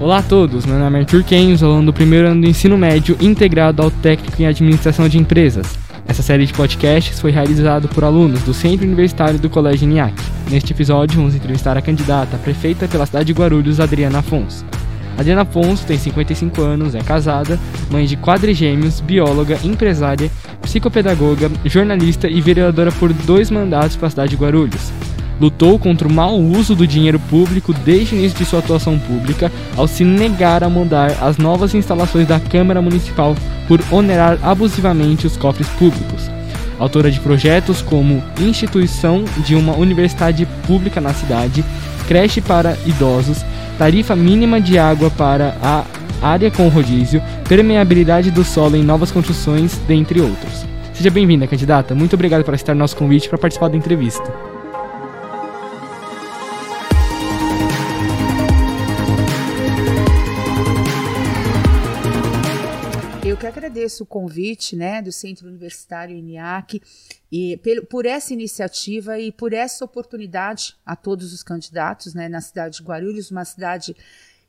Olá a todos, meu nome é Arthur Kenzo, aluno do primeiro ano do ensino médio integrado ao técnico em administração de empresas. Essa série de podcasts foi realizada por alunos do Centro Universitário do Colégio NIAC. Neste episódio, vamos entrevistar a candidata a prefeita pela cidade de Guarulhos, Adriana Afonso. Adriana Afonso tem 55 anos, é casada, mãe de quadrigêmeos, bióloga, empresária, psicopedagoga, jornalista e vereadora por dois mandatos para a cidade de Guarulhos. Lutou contra o mau uso do dinheiro público desde o início de sua atuação pública, ao se negar a mudar as novas instalações da Câmara Municipal por onerar abusivamente os cofres públicos. Autora de projetos como instituição de uma universidade pública na cidade, creche para idosos, tarifa mínima de água para a área com rodízio, permeabilidade do solo em novas construções, dentre outros. Seja bem-vinda, candidata. Muito obrigado por aceitar nosso convite para participar da entrevista. Agradeço o convite né, do Centro Universitário INIAC e por essa iniciativa e por essa oportunidade a todos os candidatos né, na cidade de Guarulhos, uma cidade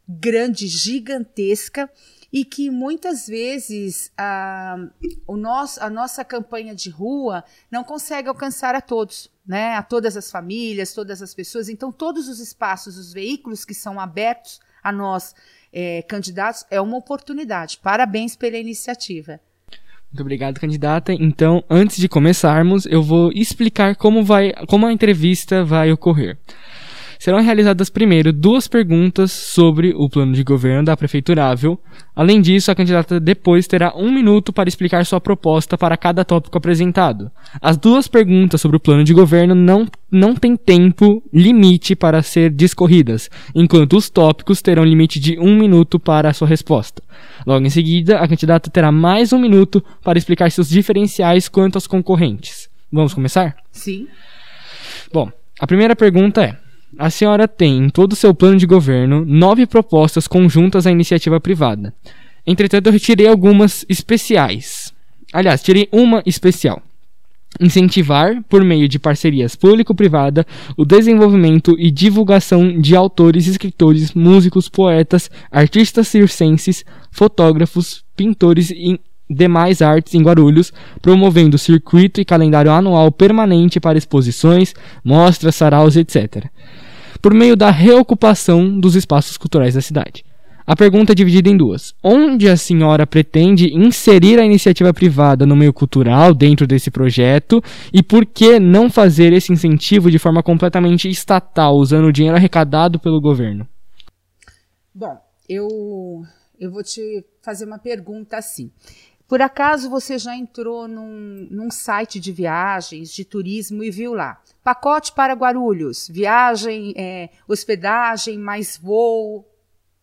grande, gigantesca, e que muitas vezes a, o nosso, a nossa campanha de rua não consegue alcançar a todos, né? a todas as famílias, todas as pessoas. Então, todos os espaços, os veículos que são abertos a nós é, candidatos, é uma oportunidade. Parabéns pela iniciativa. Muito obrigado, candidata. Então, antes de começarmos, eu vou explicar como, vai, como a entrevista vai ocorrer serão realizadas primeiro duas perguntas sobre o plano de governo da prefeiturável. Além disso, a candidata depois terá um minuto para explicar sua proposta para cada tópico apresentado. As duas perguntas sobre o plano de governo não, não têm tempo limite para ser discorridas, enquanto os tópicos terão limite de um minuto para a sua resposta. Logo em seguida, a candidata terá mais um minuto para explicar seus diferenciais quanto aos concorrentes. Vamos começar? Sim. Bom, a primeira pergunta é: a senhora tem em todo o seu plano de governo nove propostas conjuntas à iniciativa privada. Entretanto, eu retirei algumas especiais. Aliás, tirei uma especial. Incentivar, por meio de parcerias público-privada, o desenvolvimento e divulgação de autores, escritores, músicos, poetas, artistas circenses, fotógrafos, pintores e demais artes em Guarulhos, promovendo circuito e calendário anual permanente para exposições, mostras, saraus, etc., por meio da reocupação dos espaços culturais da cidade. A pergunta é dividida em duas. Onde a senhora pretende inserir a iniciativa privada no meio cultural dentro desse projeto e por que não fazer esse incentivo de forma completamente estatal, usando o dinheiro arrecadado pelo governo? Bom, eu, eu vou te fazer uma pergunta assim. Por acaso você já entrou num, num site de viagens, de turismo e viu lá? Pacote para Guarulhos, viagem, é, hospedagem, mais voo.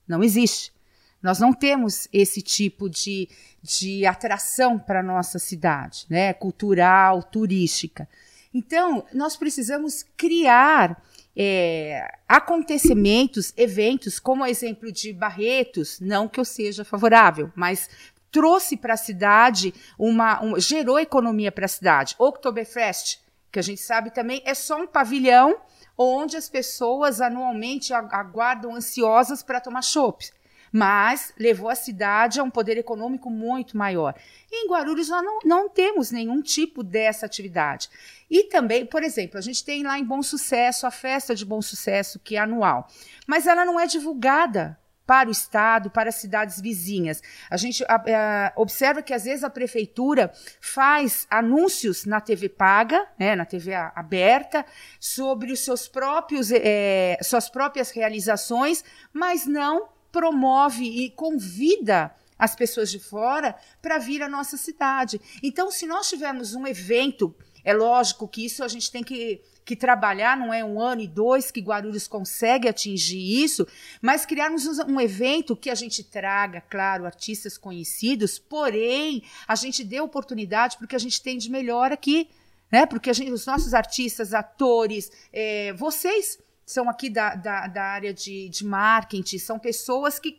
Não existe. Nós não temos esse tipo de, de atração para a nossa cidade, né? cultural, turística. Então, nós precisamos criar é, acontecimentos, eventos, como exemplo de Barretos, não que eu seja favorável, mas trouxe para a cidade uma, gerou economia para a cidade. Oktoberfest, que a gente sabe também é só um pavilhão onde as pessoas anualmente aguardam ansiosas para tomar chopp. Mas levou a cidade a um poder econômico muito maior. Em Guarulhos nós não, não temos nenhum tipo dessa atividade. E também, por exemplo, a gente tem lá em Bom Sucesso a festa de Bom Sucesso, que é anual. Mas ela não é divulgada para o estado, para as cidades vizinhas. A gente a, a, observa que às vezes a prefeitura faz anúncios na TV paga, né, na TV aberta, sobre os seus próprios, é, suas próprias realizações, mas não promove e convida as pessoas de fora para vir à nossa cidade. Então, se nós tivermos um evento, é lógico que isso a gente tem que que trabalhar, não é um ano e dois que Guarulhos consegue atingir isso, mas criarmos um evento que a gente traga, claro, artistas conhecidos, porém a gente dê oportunidade porque a gente tem de melhor aqui, né? Porque gente, os nossos artistas, atores, é, vocês são aqui da, da, da área de, de marketing, são pessoas que,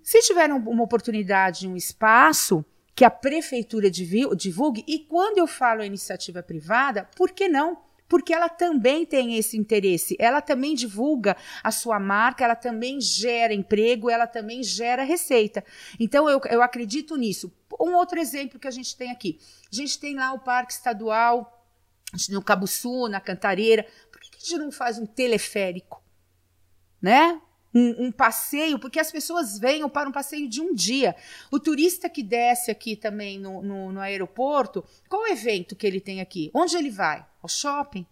se tiverem uma oportunidade, um espaço, que a prefeitura divulgue, e quando eu falo iniciativa privada, por que não? Porque ela também tem esse interesse, ela também divulga a sua marca, ela também gera emprego, ela também gera receita. Então, eu, eu acredito nisso. Um outro exemplo que a gente tem aqui: a gente tem lá o Parque Estadual no Cabuçu, na Cantareira. Por que a gente não faz um teleférico? Né? Um, um, passeio, porque as pessoas venham para um passeio de um dia. O turista que desce aqui também no, no, no aeroporto, qual o evento que ele tem aqui? Onde ele vai? Ao shopping?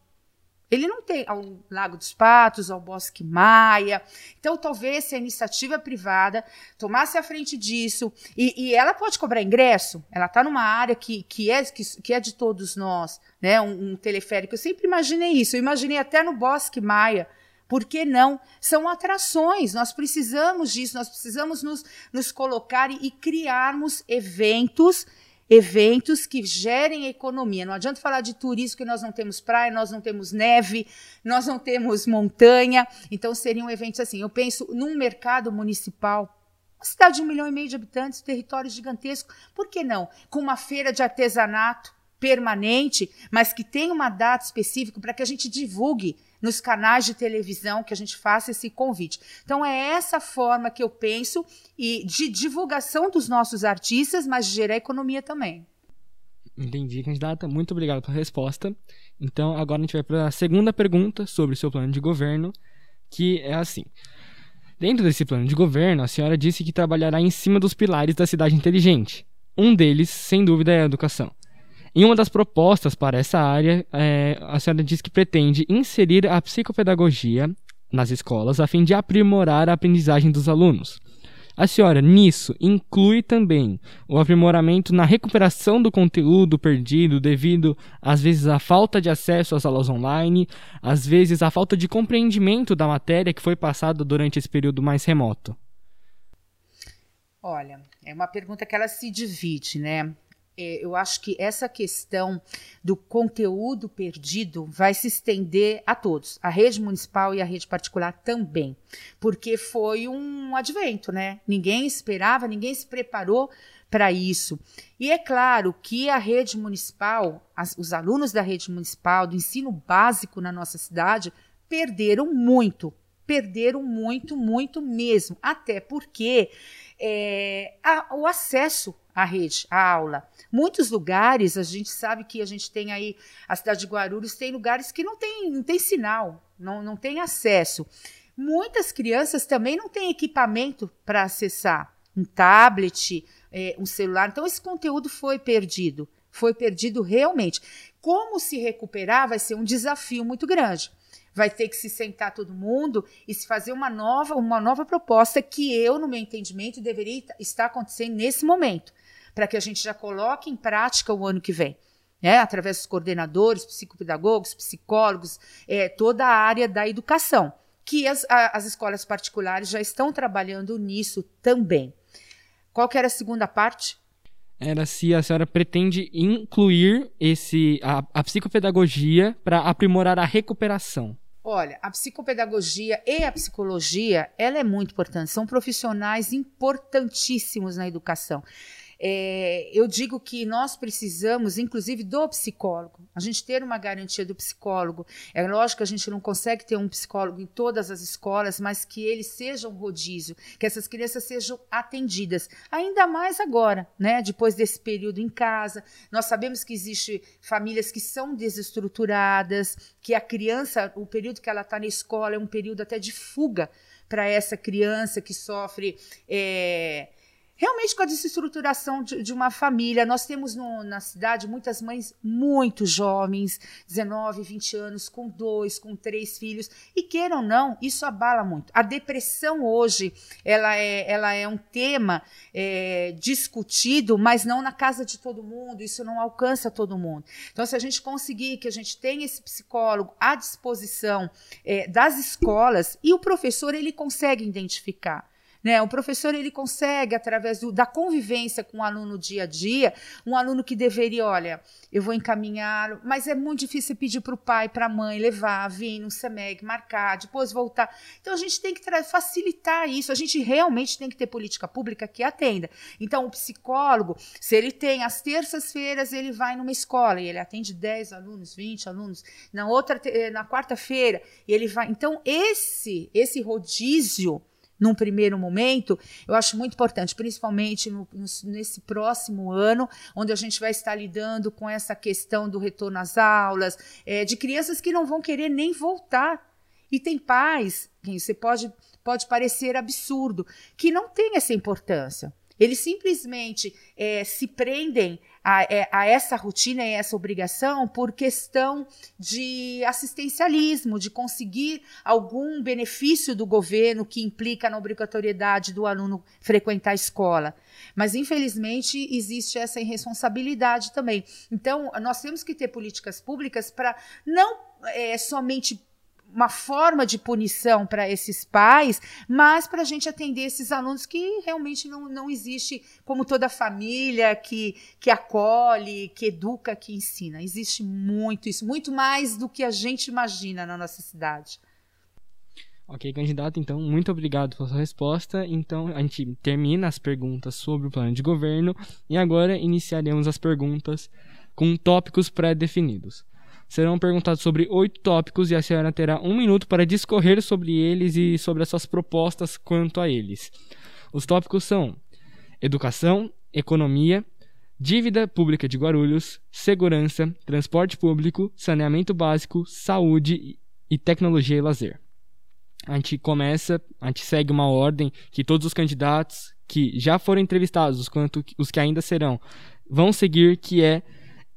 Ele não tem ao Lago dos Patos, ao Bosque Maia. Então, talvez se a iniciativa privada tomasse a frente disso, e, e ela pode cobrar ingresso, ela está numa área que, que, é, que, que, é de todos nós, né? Um, um teleférico. Eu sempre imaginei isso. Eu imaginei até no Bosque Maia por que não? São atrações, nós precisamos disso, nós precisamos nos, nos colocar e, e criarmos eventos eventos que gerem economia. Não adianta falar de turismo que nós não temos praia, nós não temos neve, nós não temos montanha. Então seriam eventos assim. Eu penso num mercado municipal. Uma cidade de um milhão e meio de habitantes, território gigantesco. Por que não? Com uma feira de artesanato permanente, mas que tenha uma data específica para que a gente divulgue nos canais de televisão que a gente faça esse convite. Então é essa forma que eu penso e de divulgação dos nossos artistas, mas de gerar economia também. Entendi, candidata. Muito obrigado pela resposta. Então agora a gente vai para a segunda pergunta sobre o seu plano de governo, que é assim. Dentro desse plano de governo, a senhora disse que trabalhará em cima dos pilares da cidade inteligente. Um deles, sem dúvida, é a educação. Em uma das propostas para essa área, é, a senhora diz que pretende inserir a psicopedagogia nas escolas a fim de aprimorar a aprendizagem dos alunos. A senhora, nisso, inclui também o aprimoramento na recuperação do conteúdo perdido devido, às vezes, à falta de acesso às aulas online, às vezes, à falta de compreendimento da matéria que foi passada durante esse período mais remoto? Olha, é uma pergunta que ela se divide, né? É, eu acho que essa questão do conteúdo perdido vai se estender a todos, a rede municipal e a rede particular também, porque foi um advento, né? Ninguém esperava, ninguém se preparou para isso. E é claro que a rede municipal, as, os alunos da rede municipal, do ensino básico na nossa cidade, perderam muito, perderam muito, muito mesmo, até porque é, a, o acesso à rede, à aula. Muitos lugares, a gente sabe que a gente tem aí, a cidade de Guarulhos tem lugares que não tem, não tem sinal, não, não tem acesso. Muitas crianças também não têm equipamento para acessar um tablet, é, um celular. Então, esse conteúdo foi perdido. Foi perdido realmente. Como se recuperar vai ser um desafio muito grande vai ter que se sentar todo mundo e se fazer uma nova, uma nova proposta que eu, no meu entendimento, deveria estar acontecendo nesse momento, para que a gente já coloque em prática o ano que vem. Né, através dos coordenadores, psicopedagogos, psicólogos, é, toda a área da educação, que as, a, as escolas particulares já estão trabalhando nisso também. Qual que era a segunda parte? Era se a senhora pretende incluir esse a, a psicopedagogia para aprimorar a recuperação. Olha, a psicopedagogia e a psicologia, ela é muito importante, são profissionais importantíssimos na educação. É, eu digo que nós precisamos, inclusive, do psicólogo. A gente ter uma garantia do psicólogo. É lógico que a gente não consegue ter um psicólogo em todas as escolas, mas que ele seja um rodízio, que essas crianças sejam atendidas. Ainda mais agora, né? Depois desse período em casa. Nós sabemos que existem famílias que são desestruturadas, que a criança, o período que ela está na escola é um período até de fuga para essa criança que sofre. É, realmente com a desestruturação de, de uma família. Nós temos no, na cidade muitas mães muito jovens, 19, 20 anos, com dois, com três filhos, e queiram ou não, isso abala muito. A depressão hoje, ela é, ela é um tema é, discutido, mas não na casa de todo mundo, isso não alcança todo mundo. Então, se a gente conseguir que a gente tenha esse psicólogo à disposição é, das escolas, e o professor ele consegue identificar Né? O professor ele consegue, através do, da convivência com o aluno dia a dia, um aluno que deveria, olha, eu vou encaminhar, mas é muito difícil pedir para o pai, para a mãe levar, vir no SEMEG, marcar, depois voltar. Então a gente tem que facilitar isso, a gente realmente tem que ter política pública que atenda. Então o psicólogo, se ele tem às terças-feiras, ele vai numa escola e ele atende 10 alunos, 20 alunos, na outra na quarta-feira, ele vai. Então esse esse rodízio num primeiro momento, eu acho muito importante, principalmente no, nesse próximo ano, onde a gente vai estar lidando com essa questão do retorno às aulas, é, de crianças que não vão querer nem voltar. E tem pais, que você pode, pode parecer absurdo, que não tem essa importância. Eles simplesmente é, se prendem a, é, a, essa rotina e essa obrigação por questão de assistencialismo, de conseguir algum benefício do governo que implica na obrigatoriedade do aluno frequentar a escola. Mas, infelizmente, existe essa irresponsabilidade também. Então, nós temos que ter políticas públicas para não é, somente uma forma de punição para esses pais, mas para a gente atender esses alunos que realmente não, não existe como toda família que, que acolhe, que educa, que ensina. Existe muito isso, muito mais do que a gente imagina na nossa cidade. Ok, candidato, então, muito obrigado pela sua resposta. Então, a gente termina as perguntas sobre o plano de governo e agora iniciaremos as perguntas com tópicos pré-definidos. Serão perguntados sobre oito tópicos e a senhora terá um minuto para discorrer sobre eles e sobre as suas propostas quanto a eles. Os tópicos são educação, economia, dívida pública de Guarulhos, segurança, transporte público, saneamento básico, saúde e tecnologia e lazer. A gente começa, a gente segue uma ordem que todos os candidatos que já foram entrevistados, quanto os que ainda serão, vão seguir, que é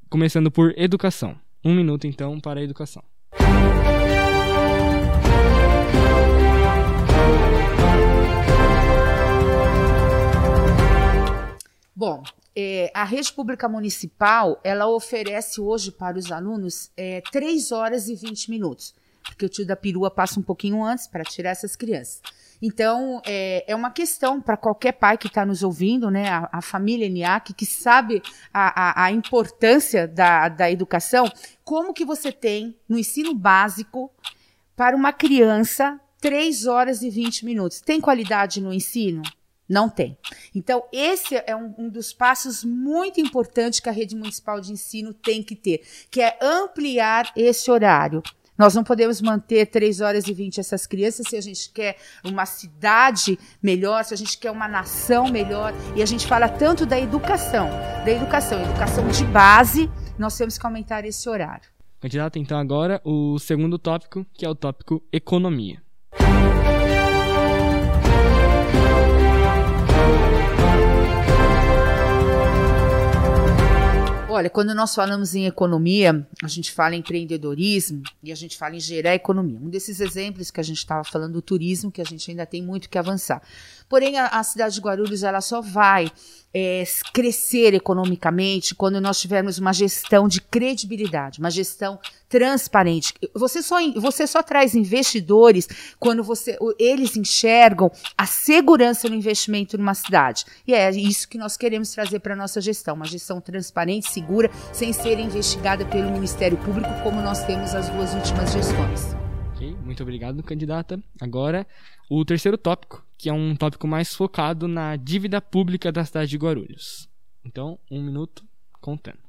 começando por educação. Um minuto, então, para a educação. Bom, é, a rede pública municipal ela oferece hoje para os alunos é, 3 horas e 20 minutos, porque o tio da perua passa um pouquinho antes para tirar essas crianças. Então, é, é uma questão para qualquer pai que está nos ouvindo, né, a, a família ENIAC, que sabe a, a, a importância da, da educação, como que você tem no ensino básico para uma criança 3 horas e 20 minutos. Tem qualidade no ensino? Não tem. Então, esse é um, um, dos passos muito importantes que a rede municipal de ensino tem que ter, que é ampliar esse horário. Nós não podemos manter 3 horas e 20 essas crianças se a gente quer uma cidade melhor, se a gente quer uma nação melhor. E a gente fala tanto da educação, da educação, educação de base, nós temos que aumentar esse horário. Candidato, então agora o segundo tópico, que é o tópico economia. Olha, quando nós falamos em economia, a gente fala em empreendedorismo e a gente fala em gerar economia. Um desses exemplos que a gente estava falando do turismo, que a gente ainda tem muito que avançar. Porém, a, a cidade de Guarulhos ela só vai é, crescer economicamente quando nós tivermos uma gestão de credibilidade, uma gestão transparente. Você só, você só traz investidores quando você, eles enxergam a segurança no investimento numa cidade. E é isso que nós queremos trazer para a nossa gestão, uma gestão transparente, segura, sem ser investigada pelo Ministério Público, como nós temos as duas últimas gestões. Muito obrigado, candidata. Agora, o terceiro tópico, que é um tópico mais focado na dívida pública da cidade de Guarulhos. Então, um minuto contando.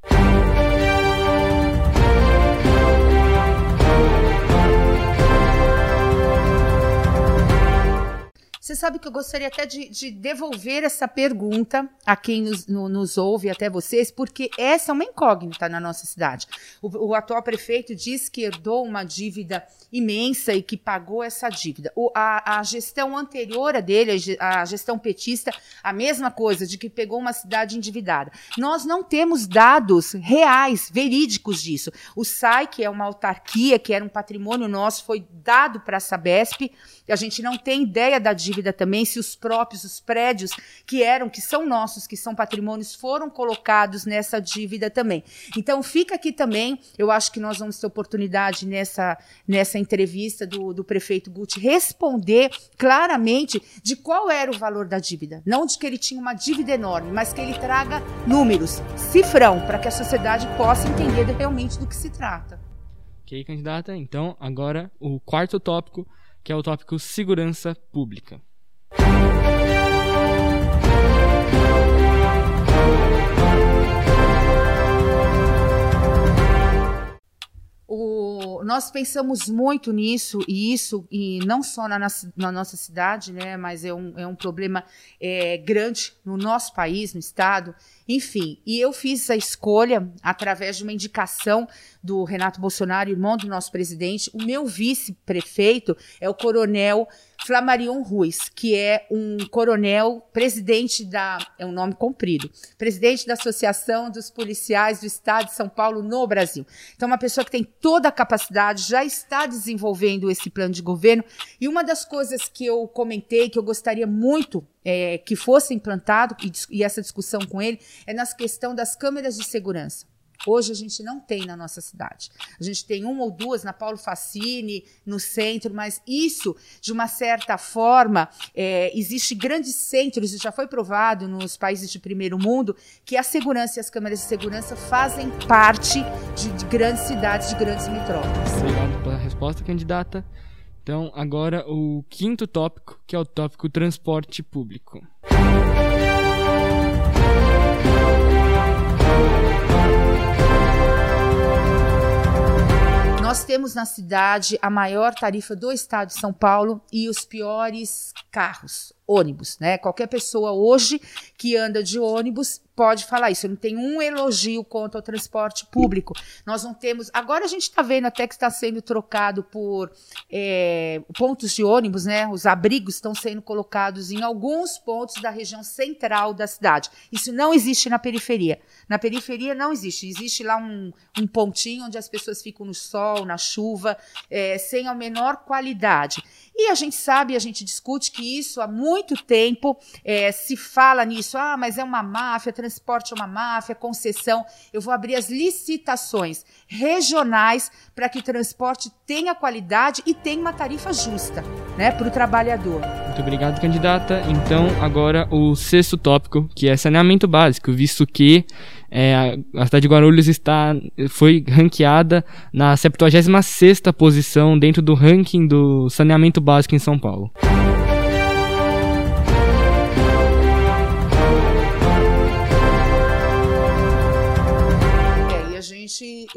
Sabe que eu gostaria até de, de devolver essa pergunta a quem nos, no, nos, ouve, até vocês, porque essa é uma incógnita na nossa cidade. O, o, atual prefeito diz que herdou uma dívida imensa e que pagou essa dívida. O, a, a, gestão anterior a dele, a gestão petista, a mesma coisa, de que pegou uma cidade endividada. Nós não temos dados reais, verídicos disso. O SAI, que é uma autarquia, que era um patrimônio nosso, foi dado para a Sabesp, a gente não tem ideia da dívida dívida também, se os próprios, os prédios que eram, que são nossos, que são patrimônios, foram colocados nessa dívida também. Então, fica aqui também, eu acho que nós vamos ter oportunidade nessa, nessa entrevista do, do prefeito Guti responder claramente de qual era o valor da dívida. Não de que ele tinha uma dívida enorme, mas que ele traga números, cifrão, para que a sociedade possa entender realmente do que se trata. Ok, candidata. Então, agora o quarto tópico, que é o tópico segurança pública. O, nós pensamos muito nisso, e isso, e não só na, na nossa cidade, né, mas é um, é um problema é, grande no nosso país, no estado, enfim. E eu fiz a escolha, através de uma indicação do Renato Bolsonaro, irmão do nosso presidente, o meu vice-prefeito é o coronel Flamarion Ruiz, que é um coronel, presidente da. É um nome comprido. Presidente da Associação dos Policiais do Estado de São Paulo no Brasil. Então, uma pessoa que tem toda a capacidade, já está desenvolvendo esse plano de governo. E uma das coisas que eu comentei, que eu gostaria muito é, que fosse implantado, e, e essa discussão com ele, é na questão das câmeras de segurança. Hoje a gente não tem na nossa cidade. A gente tem uma ou duas na Paulo Facine, no centro, mas isso, de uma certa forma, é, existe grandes centros, isso já foi provado nos países de primeiro mundo, que a segurança e as câmeras de segurança fazem parte de, de grandes cidades, de grandes metrópoles. Obrigado pela resposta, candidata. Então, agora o quinto tópico, que é o tópico transporte público. Nós temos na cidade a maior tarifa do estado de São Paulo e os piores carros, ônibus, né? Qualquer pessoa hoje que anda de ônibus pode falar isso. Não tenho um elogio contra o transporte público. Nós não temos. Agora a gente está vendo até que está sendo trocado por é, pontos de ônibus, né? Os abrigos estão sendo colocados em alguns pontos da região central da cidade. Isso não existe na periferia. Na periferia não existe. Existe lá um, um pontinho onde as pessoas ficam no sol, na chuva, é, sem a menor qualidade. E a gente sabe, a gente discute que isso há muito tempo é, se fala nisso. Ah, mas é uma máfia, transporte é uma máfia, concessão. Eu vou abrir as licitações regionais para que o transporte tenha qualidade e tenha uma tarifa justa né, para o trabalhador. Muito obrigado, candidata. Então, agora o sexto tópico, que é saneamento básico, visto que é, a cidade de Guarulhos está, foi ranqueada na 76ª posição dentro do ranking do saneamento básico em São Paulo.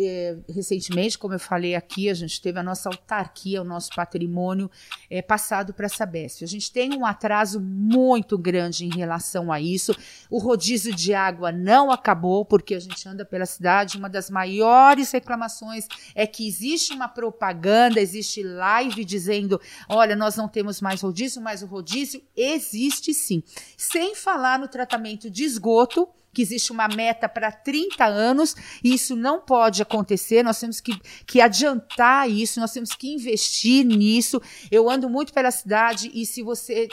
É, recentemente, como eu falei aqui, a gente teve a nossa autarquia, o nosso patrimônio é, passado para a Sabesp. A gente tem um atraso muito grande em relação a isso. O rodízio de água não acabou, porque a gente anda pela cidade. Uma das maiores reclamações é que existe uma propaganda, existe live dizendo: olha, nós não temos mais rodízio, mas o rodízio existe sim. Sem falar no tratamento de esgoto que existe uma meta para 30 anos e isso não pode acontecer. Nós temos que, que adiantar isso, nós temos que investir nisso. Eu ando muito pela cidade e se você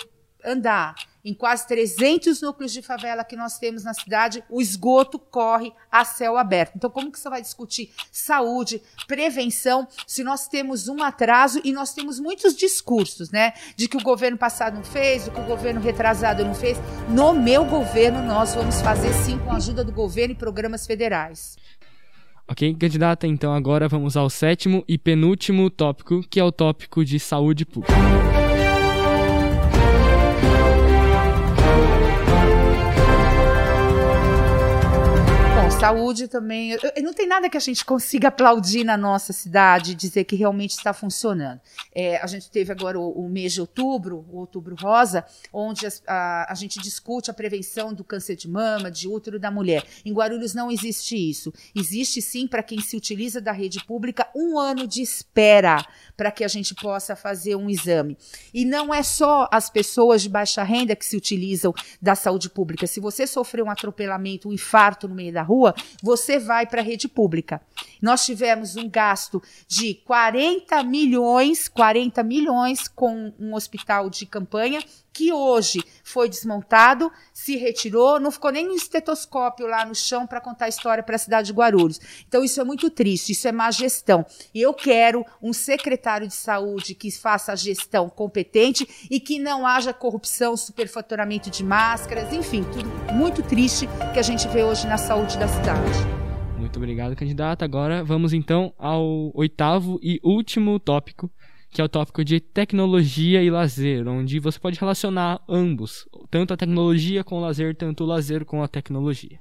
andar em quase 300 núcleos de favela que nós temos na cidade, o esgoto corre a céu aberto. Então, como que você vai discutir saúde, prevenção, se nós temos um atraso e nós temos muitos discursos, né? De que o governo passado não fez, do que o governo retrasado não fez. No meu governo, nós vamos fazer sim com a ajuda do governo e programas federais. Ok, candidata, então agora vamos ao sétimo e penúltimo tópico, que é o tópico de saúde pública. Saúde também. Não tem nada que a gente consiga aplaudir na nossa cidade, dizer que realmente está funcionando. É, a gente teve agora o, o, mês de outubro, o outubro rosa, onde a, a, a, gente discute a prevenção do câncer de mama, de útero da mulher. Em Guarulhos não existe isso. Existe sim, para quem se utiliza da rede pública, um ano de espera para que a gente possa fazer um exame. E não é só as pessoas de baixa renda que se utilizam da saúde pública. Se você sofreu um atropelamento, um infarto no meio da rua, você vai para a rede pública. Nós tivemos um gasto de 40 milhões, 40 milhões com um hospital de campanha que hoje foi desmontado, se retirou, não ficou nem um estetoscópio lá no chão para contar a história para a cidade de Guarulhos. Então isso é muito triste, isso é má gestão. E eu quero um secretário de saúde que faça a gestão competente e que não haja corrupção, superfaturamento de máscaras, enfim, tudo muito triste que a gente vê hoje na saúde da cidade. Muito obrigado, candidata. Agora vamos então ao oitavo e último tópico que é o tópico de tecnologia e lazer, onde você pode relacionar ambos, tanto a tecnologia com o lazer, tanto o lazer com a tecnologia.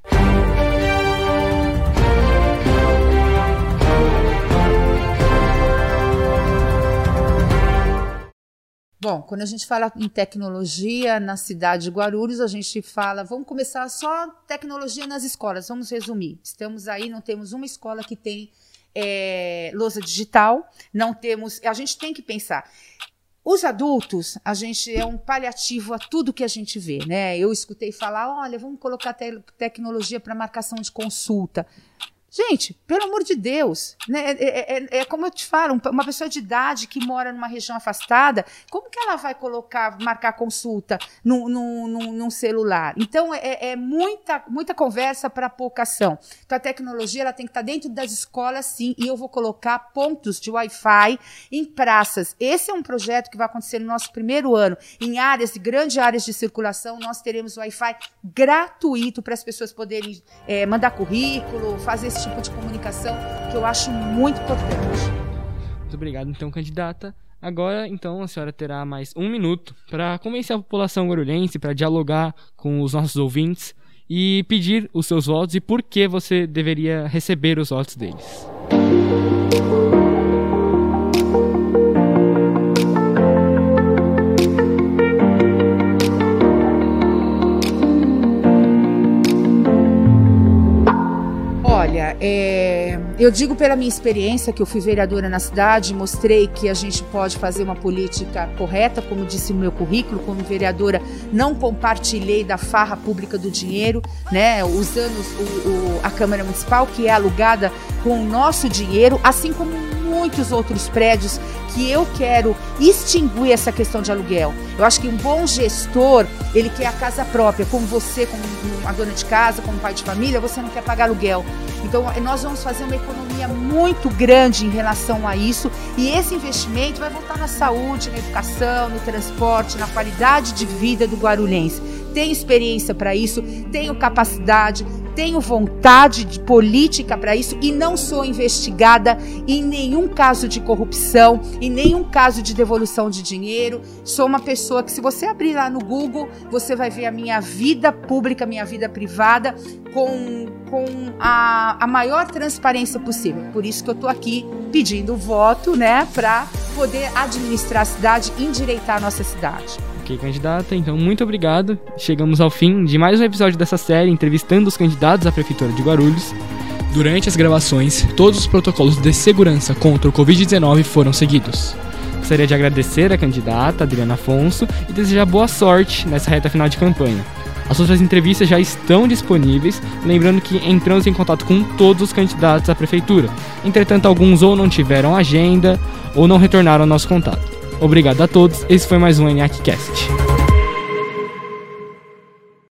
Bom, quando a gente fala em tecnologia na cidade de Guarulhos, a gente fala, vamos começar só tecnologia nas escolas, vamos resumir. Estamos aí, não temos uma escola que tem é, lousa digital, não temos. A gente tem que pensar. Os adultos, a gente é um paliativo a tudo que a gente vê, né? Eu escutei falar, olha, vamos colocar te tecnologia para marcação de consulta. Gente, pelo amor de Deus, né? É, é, é, é, como eu te falo, uma pessoa de idade que mora numa região afastada, como que ela vai colocar, marcar consulta num, num, num, num celular? Então, é, é muita, muita conversa para pouca ação. Então, a tecnologia ela tem que estar tá dentro das escolas, sim, e eu vou colocar pontos de Wi-Fi em praças. Esse é um projeto que vai acontecer no nosso primeiro ano. Em áreas, grandes áreas de circulação, nós teremos Wi-Fi gratuito para as pessoas poderem é, mandar currículo, fazer esse tipo de comunicação que eu acho muito importante. Muito obrigado, então, candidata. Agora, então, a senhora terá mais um minuto para convencer a população guarulhense, para dialogar com os nossos ouvintes e pedir os seus votos e por que você deveria receber os votos deles. É, eu digo pela minha experiência, que eu fui vereadora na cidade, mostrei que a gente pode fazer uma política correta, como disse no meu currículo, como vereadora, não compartilhei da farra pública do dinheiro, né, usando o, o, a Câmara Municipal, que é alugada com o nosso dinheiro, assim como muitos outros prédios que eu quero extinguir essa questão de aluguel. Eu acho que um bom gestor, ele quer a casa própria, como você, como uma dona de casa, como pai de família, você não quer pagar aluguel. Então, nós vamos fazer uma economia muito grande em relação a isso, e esse investimento vai voltar na saúde, na educação, no transporte, na qualidade de vida do guarulhense. Tenho experiência para isso, tenho capacidade, tenho vontade de política para isso e não sou investigada em nenhum caso de corrupção, em nenhum caso de devolução de dinheiro. Sou uma pessoa que, se você abrir lá no Google, você vai ver a minha vida pública, minha vida privada, com, com a, a maior transparência possível. Por isso que eu estou aqui pedindo voto, né, para poder administrar a cidade, endireitar a nossa cidade. Ok, candidata, então muito obrigado. Chegamos ao fim de mais um episódio dessa série entrevistando os candidatos à Prefeitura de Guarulhos. Durante as gravações, todos os protocolos de segurança contra o Covid-19 foram seguidos. Gostaria de agradecer a candidata Adriana Afonso e desejar boa sorte nessa reta final de campanha. As outras entrevistas já estão disponíveis, lembrando que entramos em contato com todos os candidatos à prefeitura. Entretanto, alguns ou não tiveram agenda ou não retornaram ao nosso contato. Obrigado a todos, esse foi mais um ENIACcast.